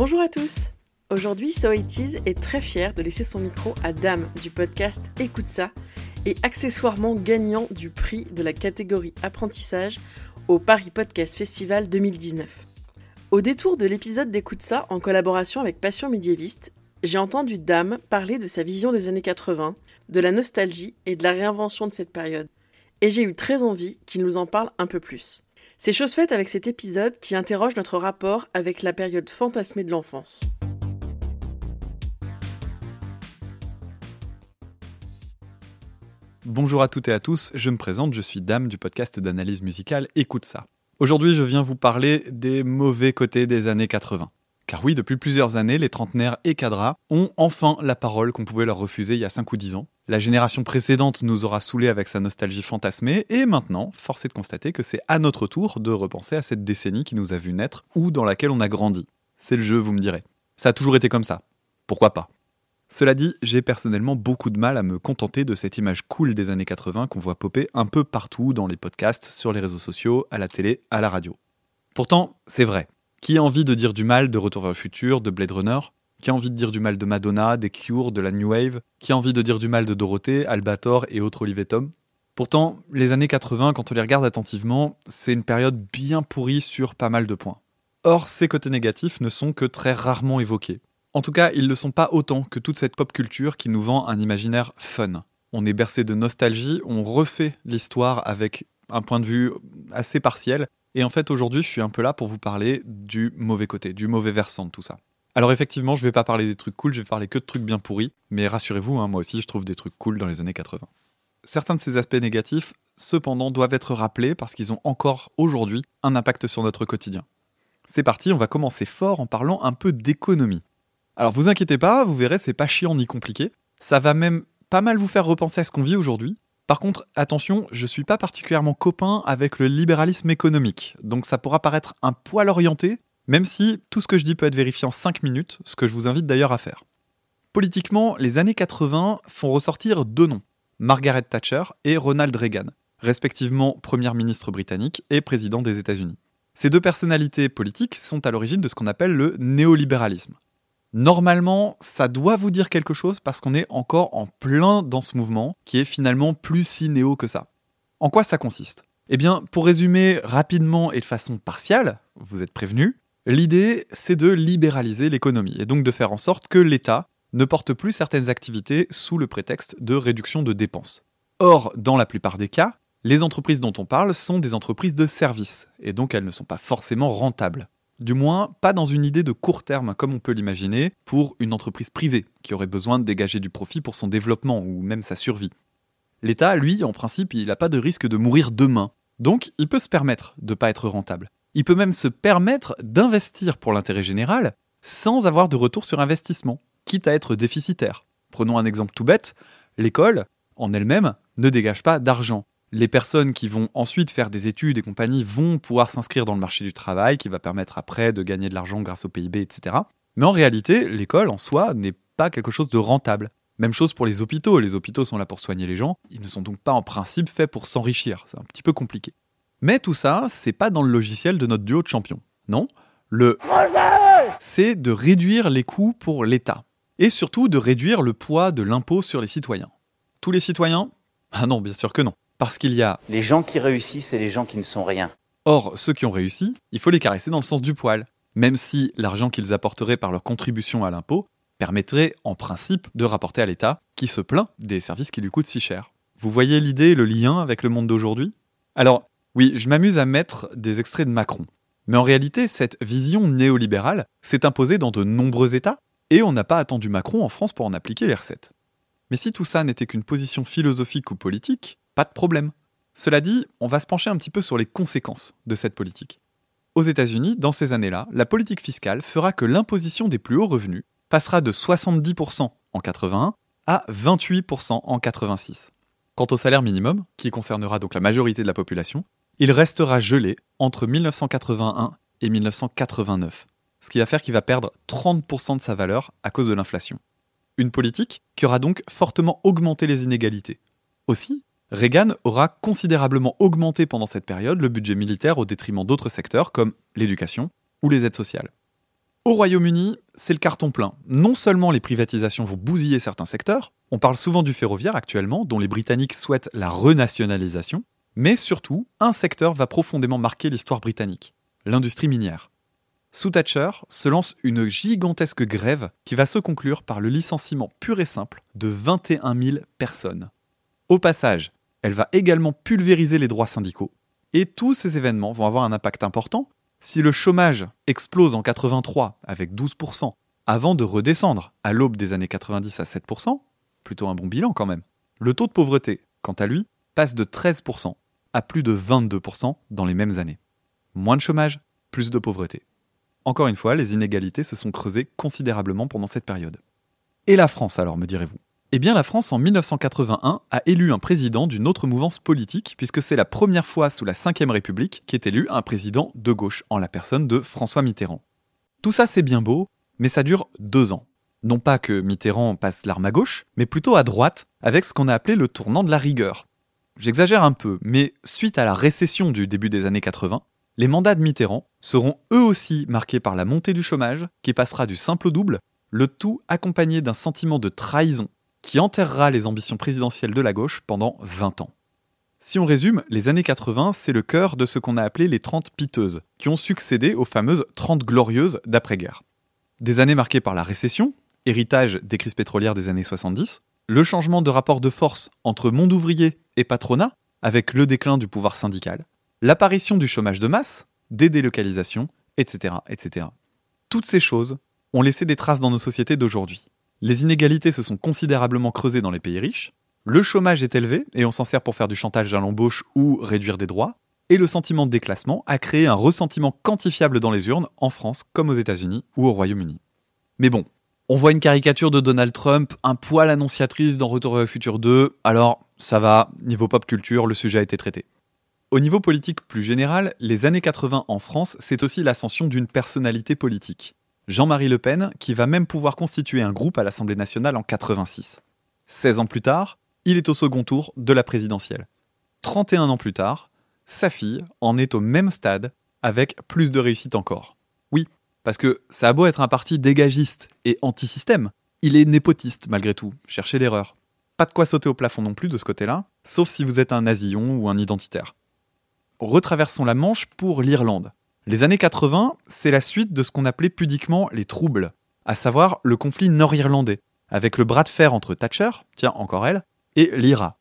Bonjour à tous Aujourd'hui, So est très fier de laisser son micro à Dame du podcast Écoute ça et accessoirement gagnant du prix de la catégorie apprentissage au Paris Podcast Festival 2019. Au détour de l'épisode d'Écoute ça en collaboration avec Passion médiéviste, j'ai entendu Dame parler de sa vision des années 80, de la nostalgie et de la réinvention de cette période. Et j'ai eu très envie qu'il nous en parle un peu plus. C'est chose faite avec cet épisode qui interroge notre rapport avec la période fantasmée de l'enfance. Bonjour à toutes et à tous, je me présente, je suis Dame du podcast d'analyse musicale Écoute ça. Aujourd'hui, je viens vous parler des mauvais côtés des années 80. Car oui, depuis plusieurs années, les trentenaires et cadras ont enfin la parole qu'on pouvait leur refuser il y a 5 ou 10 ans. La génération précédente nous aura saoulés avec sa nostalgie fantasmée, et maintenant, force est de constater que c'est à notre tour de repenser à cette décennie qui nous a vu naître ou dans laquelle on a grandi. C'est le jeu, vous me direz. Ça a toujours été comme ça. Pourquoi pas? Cela dit, j'ai personnellement beaucoup de mal à me contenter de cette image cool des années 80 qu'on voit popper un peu partout dans les podcasts, sur les réseaux sociaux, à la télé, à la radio. Pourtant, c'est vrai. Qui a envie de dire du mal de Retour vers le futur, de Blade Runner? Qui a envie de dire du mal de Madonna, des Cure, de la New Wave? Qui a envie de dire du mal de Dorothée, Albator et autres Olivier Tom? Pourtant, les années 80, quand on les regarde attentivement, c'est une période bien pourrie sur pas mal de points. Or, ces côtés négatifs ne sont que très rarement évoqués. En tout cas, ils ne sont pas autant que toute cette pop culture qui nous vend un imaginaire fun. On est bercé de nostalgie, on refait l'histoire avec un point de vue assez partiel. Et en fait, aujourd'hui, je suis un peu là pour vous parler du mauvais côté, du mauvais versant de tout ça. Alors effectivement, je vais pas parler des trucs cool, je vais parler que de trucs bien pourris, mais rassurez-vous, hein, moi aussi je trouve des trucs cool dans les années 80. Certains de ces aspects négatifs, cependant, doivent être rappelés parce qu'ils ont encore aujourd'hui un impact sur notre quotidien. C'est parti, on va commencer fort en parlant un peu d'économie. Alors vous inquiétez pas, vous verrez, c'est pas chiant ni compliqué. Ça va même pas mal vous faire repenser à ce qu'on vit aujourd'hui. Par contre, attention, je suis pas particulièrement copain avec le libéralisme économique, donc ça pourra paraître un poil orienté, même si tout ce que je dis peut être vérifié en 5 minutes, ce que je vous invite d'ailleurs à faire. Politiquement, les années 80 font ressortir deux noms, Margaret Thatcher et Ronald Reagan, respectivement Premier ministre britannique et président des États-Unis. Ces deux personnalités politiques sont à l'origine de ce qu'on appelle le néolibéralisme. Normalement, ça doit vous dire quelque chose parce qu'on est encore en plein dans ce mouvement qui est finalement plus si néo que ça. En quoi ça consiste? Eh bien, pour résumer rapidement et de façon partiale, vous êtes prévenus, l'idée c'est de libéraliser l'économie et donc de faire en sorte que l'État ne porte plus certaines activités sous le prétexte de réduction de dépenses. Or, dans la plupart des cas, les entreprises dont on parle sont des entreprises de services, et donc elles ne sont pas forcément rentables. Du moins, pas dans une idée de court terme comme on peut l'imaginer pour une entreprise privée qui aurait besoin de dégager du profit pour son développement ou même sa survie. L'État, lui, en principe, il n'a pas de risque de mourir demain. Donc, il peut se permettre de ne pas être rentable. Il peut même se permettre d'investir pour l'intérêt général sans avoir de retour sur investissement, quitte à être déficitaire. Prenons un exemple tout bête, l'école, en elle-même, ne dégage pas d'argent les personnes qui vont ensuite faire des études et compagnie vont pouvoir s'inscrire dans le marché du travail, qui va permettre après de gagner de l'argent grâce au PIB, etc. Mais en réalité, l'école en soi n'est pas quelque chose de rentable. Même chose pour les hôpitaux. Les hôpitaux sont là pour soigner les gens. Ils ne sont donc pas en principe faits pour s'enrichir. C'est un petit peu compliqué. Mais tout ça, c'est pas dans le logiciel de notre duo de champions. Non. Le c'est de réduire les coûts pour l'État. Et surtout de réduire le poids de l'impôt sur les citoyens. Tous les citoyens? Ah non, bien sûr que non. Parce qu'il y a les gens qui réussissent et les gens qui ne sont rien. Or, ceux qui ont réussi, il faut les caresser dans le sens du poil, même si l'argent qu'ils apporteraient par leur contribution à l'impôt permettrait en principe de rapporter à l'État, qui se plaint des services qui lui coûtent si cher. Vous voyez l'idée et le lien avec le monde d'aujourd'hui? Alors, oui, je m'amuse à mettre des extraits de Macron. Mais en réalité, cette vision néolibérale s'est imposée dans de nombreux États, et on n'a pas attendu Macron en France pour en appliquer les recettes. Mais si tout ça n'était qu'une position philosophique ou politique, pas de problème. Cela dit, on va se pencher un petit peu sur les conséquences de cette politique. Aux États-Unis, dans ces années-là, la politique fiscale fera que l'imposition des plus hauts revenus passera de 70% en 81 à 28% en 86. Quant au salaire minimum, qui concernera donc la majorité de la population, il restera gelé entre 1981 et 1989, ce qui va faire qu'il va perdre 30% de sa valeur à cause de l'inflation. Une politique qui aura donc fortement augmenté les inégalités. Aussi, Reagan aura considérablement augmenté pendant cette période le budget militaire au détriment d'autres secteurs comme l'éducation ou les aides sociales. Au Royaume-Uni, c'est le carton plein. Non seulement les privatisations vont bousiller certains secteurs, on parle souvent du ferroviaire actuellement, dont les Britanniques souhaitent la renationalisation, mais surtout, un secteur va profondément marquer l'histoire britannique, l'industrie minière. Sous Thatcher se lance une gigantesque grève qui va se conclure par le licenciement pur et simple de 21 000 personnes. Au passage, elle va également pulvériser les droits syndicaux, et tous ces événements vont avoir un impact important si le chômage explose en 83 avec 12%, avant de redescendre à l'aube des années 90 à 7%, plutôt un bon bilan quand même, le taux de pauvreté, quant à lui, passe de 13% à plus de 22% dans les mêmes années. Moins de chômage, plus de pauvreté. Encore une fois, les inégalités se sont creusées considérablement pendant cette période. Et la France alors, me direz-vous? Eh bien, la France, en 1981, a élu un président d'une autre mouvance politique, puisque c'est la première fois sous la Ve République qu'est élu un président de gauche, en la personne de François Mitterrand. Tout ça, c'est bien beau, mais ça dure deux ans. Non pas que Mitterrand passe l'arme à gauche, mais plutôt à droite, avec ce qu'on a appelé le tournant de la rigueur. J'exagère un peu, mais suite à la récession du début des années 80, les mandats de Mitterrand seront eux aussi marqués par la montée du chômage, qui passera du simple au double, le tout accompagné d'un sentiment de trahison qui enterrera les ambitions présidentielles de la gauche pendant 20 ans. Si on résume, les années 80, c'est le cœur de ce qu'on a appelé les 30 piteuses, qui ont succédé aux fameuses 30 glorieuses d'après-guerre. Des années marquées par la récession, héritage des crises pétrolières des années 70, le changement de rapport de force entre monde ouvrier et patronat, avec le déclin du pouvoir syndical, l'apparition du chômage de masse, des délocalisations, etc., etc. Toutes ces choses ont laissé des traces dans nos sociétés d'aujourd'hui. Les inégalités se sont considérablement creusées dans les pays riches, le chômage est élevé et on s'en sert pour faire du chantage à l'embauche ou réduire des droits, et le sentiment de déclassement a créé un ressentiment quantifiable dans les urnes en France comme aux États-Unis ou au Royaume-Uni. Mais bon, on voit une caricature de Donald Trump, un poil annonciatrice dans Retour vers le futur 2, alors ça va, niveau pop culture, le sujet a été traité. Au niveau politique plus général, les années 80 en France, c'est aussi l'ascension d'une personnalité politique. Jean-Marie Le Pen, qui va même pouvoir constituer un groupe à l'Assemblée nationale en 86. 16 ans plus tard, il est au second tour de la présidentielle. 31 ans plus tard, sa fille en est au même stade, avec plus de réussite encore. Oui, parce que ça a beau être un parti dégagiste et anti-système, il est népotiste malgré tout, cherchez l'erreur. Pas de quoi sauter au plafond non plus de ce côté-là, sauf si vous êtes un nasillon ou un identitaire. Retraversons la Manche pour l'Irlande. Les années 80, c'est la suite de ce qu'on appelait pudiquement les troubles, à savoir le conflit nord-irlandais, avec le bras de fer entre Thatcher, tiens encore elle, et l'IRA.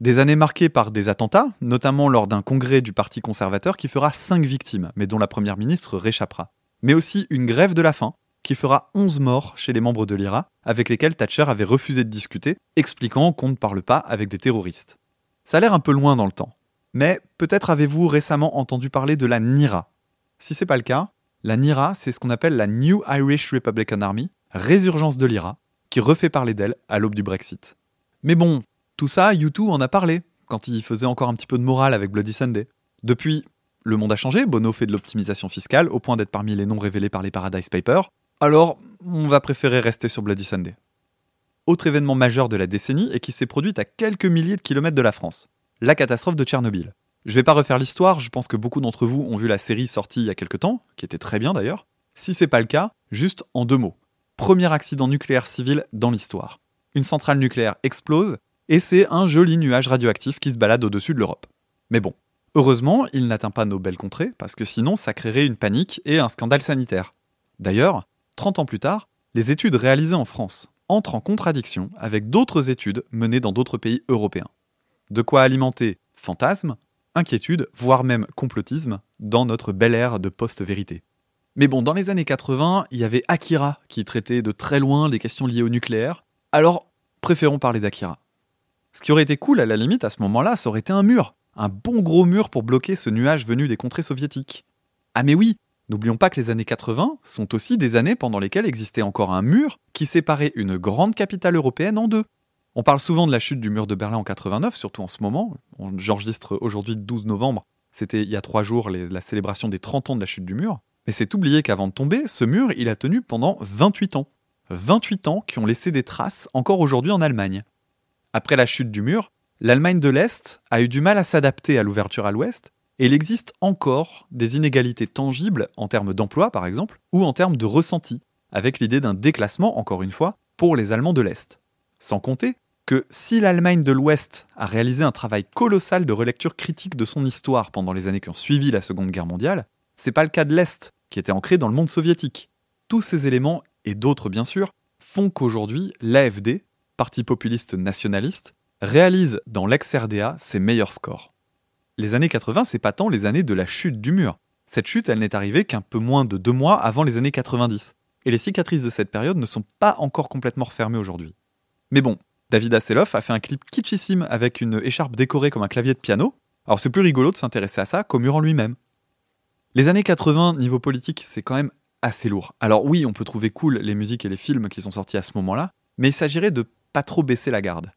Des années marquées par des attentats, notamment lors d'un congrès du Parti conservateur qui fera 5 victimes, mais dont la première ministre réchappera. Mais aussi une grève de la faim, qui fera 11 morts chez les membres de l'IRA, avec lesquels Thatcher avait refusé de discuter, expliquant qu'on ne parle pas avec des terroristes. Ça a l'air un peu loin dans le temps. Mais peut-être avez-vous récemment entendu parler de la NIRA, si c'est pas le cas, la NIRA, c'est ce qu'on appelle la New Irish Republican Army, résurgence de l'IRA, qui refait parler d'elle à l'aube du Brexit. Mais bon, tout ça, U2 en a parlé, quand il faisait encore un petit peu de morale avec Bloody Sunday. Depuis, le monde a changé, Bono fait de l'optimisation fiscale au point d'être parmi les noms révélés par les Paradise Papers, alors on va préférer rester sur Bloody Sunday. Autre événement majeur de la décennie et qui s'est produit à quelques milliers de kilomètres de la France, la catastrophe de Tchernobyl. Je vais pas refaire l'histoire, je pense que beaucoup d'entre vous ont vu la série sortie il y a quelques temps, qui était très bien d'ailleurs. Si c'est pas le cas, juste en deux mots. Premier accident nucléaire civil dans l'histoire. Une centrale nucléaire explose, et c'est un joli nuage radioactif qui se balade au-dessus de l'Europe. Mais bon, heureusement, il n'atteint pas nos belles contrées, parce que sinon ça créerait une panique et un scandale sanitaire. D'ailleurs, 30 ans plus tard, les études réalisées en France entrent en contradiction avec d'autres études menées dans d'autres pays européens. De quoi alimenter fantasmes, inquiétude, voire même complotisme, dans notre belle ère de post-vérité. Mais bon, dans les années 80, il y avait Akira qui traitait de très loin les questions liées au nucléaire, alors préférons parler d'Akira. Ce qui aurait été cool à la limite à ce moment-là, ça aurait été un mur, un bon gros mur pour bloquer ce nuage venu des contrées soviétiques. Ah mais oui, n'oublions pas que les années 80 sont aussi des années pendant lesquelles existait encore un mur qui séparait une grande capitale européenne en deux. On parle souvent de la chute du mur de Berlin en 89, surtout en ce moment. J'enregistre aujourd'hui le 12 novembre. C'était il y a trois jours la célébration des 30 ans de la chute du mur. Mais c'est oublié qu'avant de tomber, ce mur, il a tenu pendant 28 ans. 28 ans qui ont laissé des traces encore aujourd'hui en Allemagne. Après la chute du mur, l'Allemagne de l'Est a eu du mal à s'adapter à l'ouverture à l'Ouest Et il existe encore des inégalités tangibles en termes d'emploi, par exemple, ou en termes de ressenti, avec l'idée d'un déclassement, encore une fois, pour les Allemands de l'Est. Sans compter que si l'Allemagne de l'Ouest a réalisé un travail colossal de relecture critique de son histoire pendant les années qui ont suivi la Seconde Guerre mondiale, c'est pas le cas de l'Est, qui était ancré dans le monde soviétique. Tous ces éléments, et d'autres bien sûr, font qu'aujourd'hui, l'AFD, parti populiste nationaliste, réalise dans l'ex-RDA ses meilleurs scores. Les années 80, c'est pas tant les années de la chute du mur. Cette chute, elle n'est arrivée qu'un peu moins de deux mois avant les années 90. Et les cicatrices de cette période ne sont pas encore complètement refermées aujourd'hui. Mais bon, David Asseloff a fait un clip kitschissime avec une écharpe décorée comme un clavier de piano. Alors c'est plus rigolo de s'intéresser à ça qu'au mur en lui-même. Les années 80, niveau politique, c'est quand même assez lourd. Alors oui, on peut trouver cool les musiques et les films qui sont sortis à ce moment-là, mais il s'agirait de pas trop baisser la garde.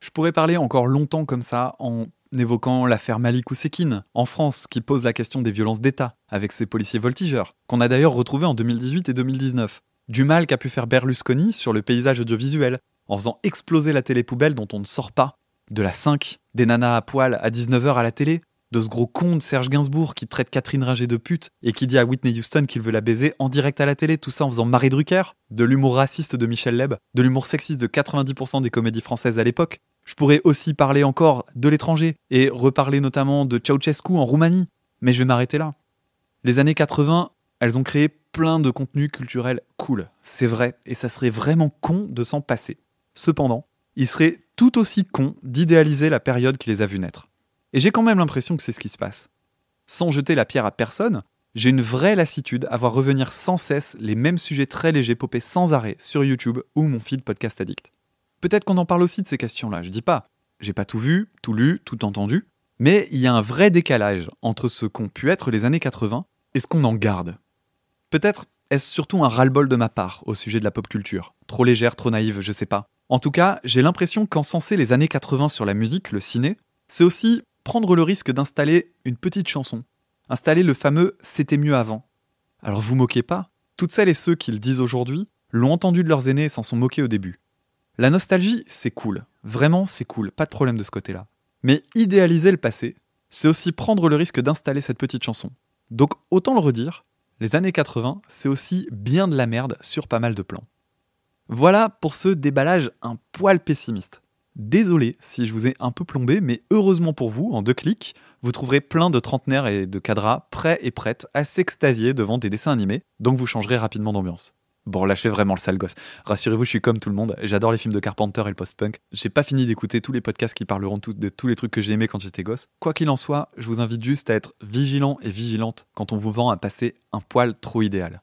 Je pourrais parler encore longtemps comme ça en évoquant l'affaire Malik Oussekine en France qui pose la question des violences d'État avec ses policiers voltigeurs, qu'on a d'ailleurs retrouvés en 2018 et 2019. Du mal qu'a pu faire Berlusconi sur le paysage audiovisuel, en faisant exploser la télé poubelle dont on ne sort pas, de la 5, des nanas à poil à 19h à la télé, de ce gros con de Serge Gainsbourg qui traite Catherine Ringer de pute et qui dit à Whitney Houston qu'il veut la baiser en direct à la télé, tout ça en faisant Marie Drucker, de l'humour raciste de Michel Leb, de l'humour sexiste de 90% des comédies françaises à l'époque. Je pourrais aussi parler encore de l'étranger et reparler notamment de Ceausescu en Roumanie, mais je vais m'arrêter là. Les années 80, elles ont créé plein de contenus culturels cool, c'est vrai, et ça serait vraiment con de s'en passer. Cependant, il serait tout aussi con d'idéaliser la période qui les a vus naître. Et j'ai quand même l'impression que c'est ce qui se passe. Sans jeter la pierre à personne, j'ai une vraie lassitude à voir revenir sans cesse les mêmes sujets très légers popés sans arrêt sur YouTube ou mon feed Podcast Addict. Peut-être qu'on en parle aussi de ces questions-là, je dis pas. J'ai pas tout vu, tout lu, tout entendu, mais il y a un vrai décalage entre ce qu'ont pu être les années 80 et ce qu'on en garde. Peut-être est-ce surtout un ras-le-bol de ma part au sujet de la pop culture Trop légère, trop naïve, je sais pas. En tout cas, j'ai l'impression qu'encenser les années 80 sur la musique, le ciné, c'est aussi prendre le risque d'installer une petite chanson. Installer le fameux C'était mieux avant. Alors vous moquez pas, toutes celles et ceux qui le disent aujourd'hui l'ont entendu de leurs aînés et s'en sont moqués au début. La nostalgie, c'est cool. Vraiment, c'est cool, pas de problème de ce côté-là. Mais idéaliser le passé, c'est aussi prendre le risque d'installer cette petite chanson. Donc autant le redire, les années 80, c'est aussi bien de la merde sur pas mal de plans. Voilà pour ce déballage un poil pessimiste. Désolé si je vous ai un peu plombé, mais heureusement pour vous, en deux clics, vous trouverez plein de trentenaires et de cadras prêts et prêtes à s'extasier devant des dessins animés, donc vous changerez rapidement d'ambiance. Bon, lâchez vraiment le sale gosse. Rassurez-vous, je suis comme tout le monde. J'adore les films de Carpenter et le post-punk. J'ai pas fini d'écouter tous les podcasts qui parleront de tous les trucs que j'ai aimés quand j'étais gosse. Quoi qu'il en soit, je vous invite juste à être vigilant et vigilante quand on vous vend à passer un poil trop idéal.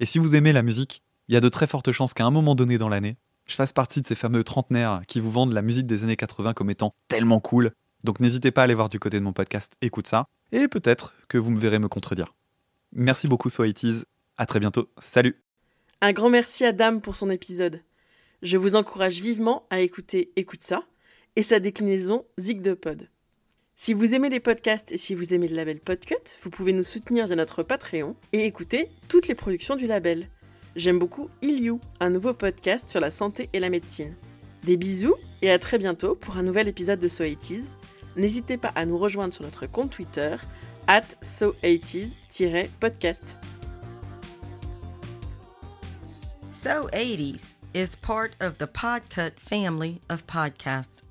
Et si vous aimez la musique, il y a de très fortes chances qu'à un moment donné dans l'année, je fasse partie de ces fameux trentenaires qui vous vendent la musique des années 80 comme étant tellement cool. Donc n'hésitez pas à aller voir du côté de mon podcast, écoute ça, et peut-être que vous me verrez me contredire. Merci beaucoup, Soities. À très bientôt. Salut! Un grand merci à Dame pour son épisode. Je vous encourage vivement à écouter Écoute ça et sa déclinaison Zig de Pod. Si vous aimez les podcasts et si vous aimez le label Podcut, vous pouvez nous soutenir via notre Patreon et écouter toutes les productions du label. J'aime beaucoup Il un nouveau podcast sur la santé et la médecine. Des bisous et à très bientôt pour un nouvel épisode de So 80 N'hésitez pas à nous rejoindre sur notre compte Twitter, at so80s-podcast. So 80s is part of the Podcut family of podcasts.